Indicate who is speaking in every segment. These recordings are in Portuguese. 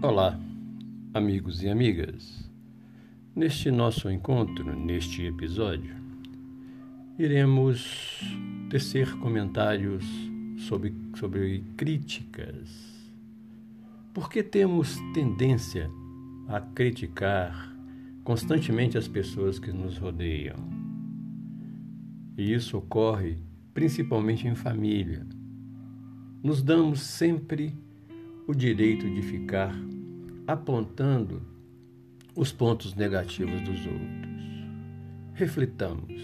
Speaker 1: Olá, amigos e amigas. Neste nosso encontro, neste episódio, iremos tecer comentários sobre, sobre críticas. Por que temos tendência a criticar constantemente as pessoas que nos rodeiam? E isso ocorre principalmente em família. Nos damos sempre o direito de ficar apontando os pontos negativos dos outros. Reflitamos.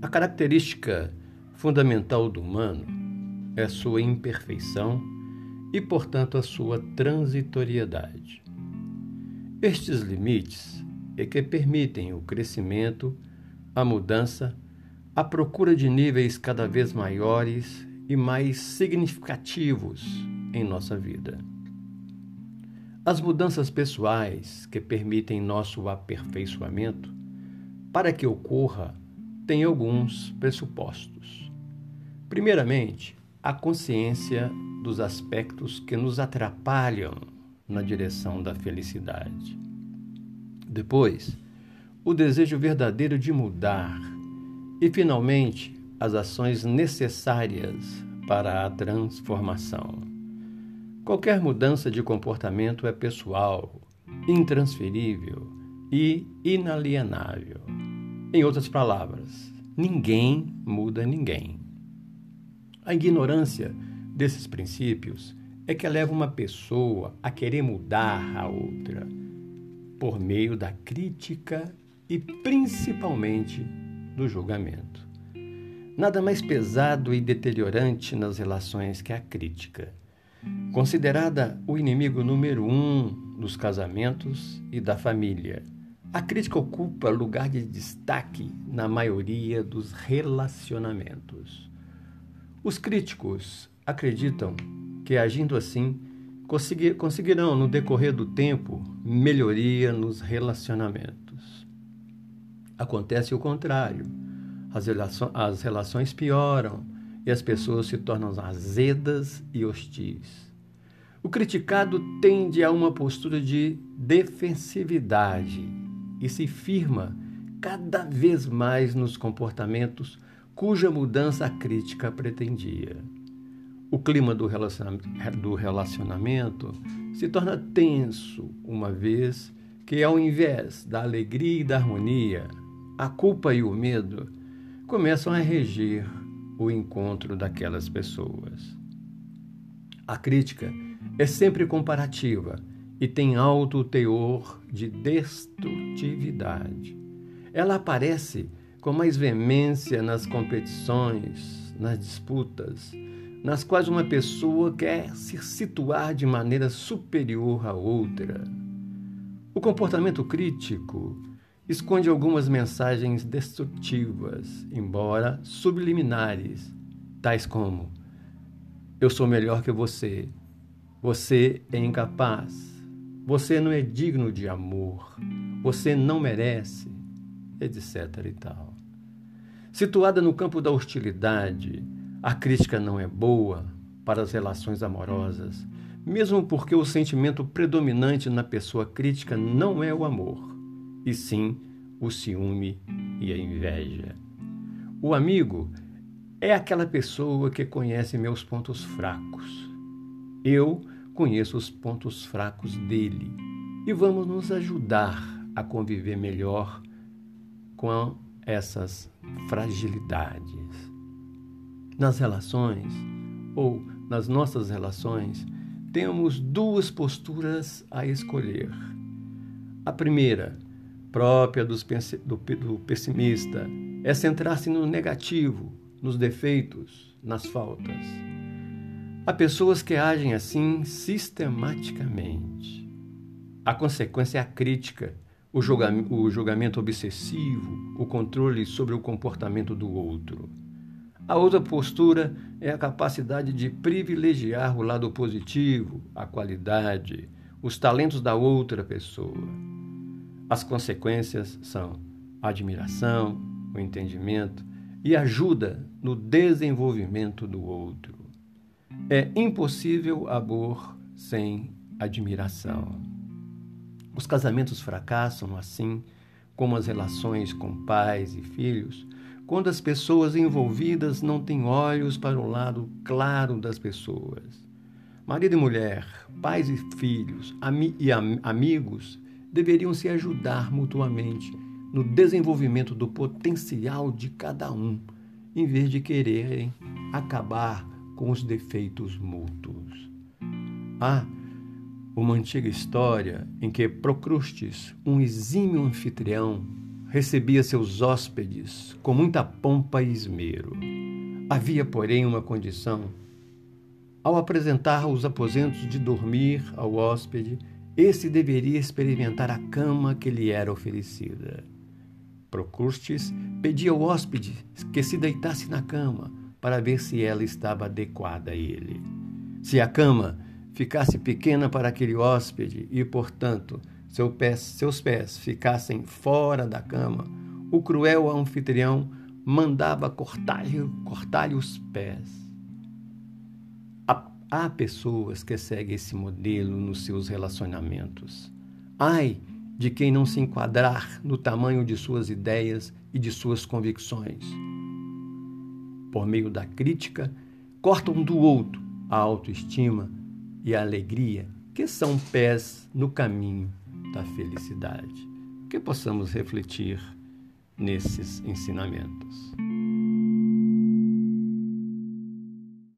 Speaker 1: A característica fundamental do humano é sua imperfeição e, portanto, a sua transitoriedade. Estes limites é que permitem o crescimento, a mudança, a procura de níveis cada vez maiores e mais significativos em nossa vida. As mudanças pessoais que permitem nosso aperfeiçoamento, para que ocorra, têm alguns pressupostos. Primeiramente, a consciência dos aspectos que nos atrapalham na direção da felicidade. Depois, o desejo verdadeiro de mudar. E, finalmente, as ações necessárias para a transformação. Qualquer mudança de comportamento é pessoal, intransferível e inalienável. Em outras palavras, ninguém muda ninguém. A ignorância desses princípios é que leva uma pessoa a querer mudar a outra por meio da crítica e principalmente do julgamento. Nada mais pesado e deteriorante nas relações que a crítica. Considerada o inimigo número um dos casamentos e da família, a crítica ocupa lugar de destaque na maioria dos relacionamentos. Os críticos acreditam que, agindo assim, conseguirão, no decorrer do tempo, melhoria nos relacionamentos. Acontece o contrário as, relações, pioram e as pessoas se tornam azedas e hostis. O criticado tende a uma postura de defensividade e se firma cada vez mais nos comportamentos cuja mudança a crítica pretendia. O clima do relacionamento se torna tenso, uma vez que, ao invés da alegria e da harmonia, a culpa e o medo começam a reger o encontro daquelas pessoas. A crítica é sempre comparativa e tem alto teor de destrutividade. Ela aparece com mais veemência nas competições, nas disputas, nas quais uma pessoa quer se situar de maneira superior à outra. O comportamento crítico esconde algumas mensagens destrutivas, embora subliminares, tais como: Eu sou melhor que você, você é incapaz, você não é digno de amor, você não merece, etc. e tal. Situada no campo da hostilidade, a crítica não é boa para as relações amorosas, mesmo porque o sentimento predominante na pessoa crítica não é o amor e sim o ciúme e a inveja. O amigo é aquela pessoa que conhece meus pontos fracos. Eu conheço os pontos fracos dele e vamos nos ajudar a conviver melhor com essas fragilidades. Nas relações ou nas nossas relações, temos duas posturas a escolher. A primeira, própria do, do pessimista é centrar-se no negativo, nos defeitos, nas faltas. Há pessoas que agem assim sistematicamente. A consequência é a crítica, o, julgamento, o julgamento obsessivo, o controle sobre o comportamento do outro. A outra postura é a capacidade de privilegiar o lado positivo, a qualidade, os talentos da outra pessoa. As consequências são admiração, o entendimento e ajuda no desenvolvimento do outro. É impossível amor sem admiração. Os casamentos fracassam assim como as relações com pais e filhos, quando as pessoas envolvidas não têm olhos para o lado claro das pessoas. Marido e mulher, pais e filhos, ami e am amigos deveriam se ajudar mutuamente no desenvolvimento do potencial de cada um, em vez de quererem acabar com os defeitos mútuos. Há uma antiga história em que Procrustes, um exímio anfitrião, recebia seus hóspedes com muita pompa e esmero. Havia, porém, uma condição. Ao apresentar os aposentos de dormir ao hóspede, esse deveria experimentar a cama que lhe era oferecida. Procrustes pedia ao hóspede que se deitasse na cama para ver se ela estava adequada a ele. Se a cama ficasse pequena para aquele hóspede e, portanto, seu pés, seus pés ficassem fora da cama, o cruel anfitrião mandava cortar-lhe cortar os pés. Há, há pessoas que seguem esse modelo nos seus relacionamentos. Ai de quem não se enquadrar no tamanho de suas ideias e de suas convicções. Por meio da crítica, cortam do outro a autoestima e a alegria, que são pés no caminho da felicidade. Que possamos refletir nesses ensinamentos.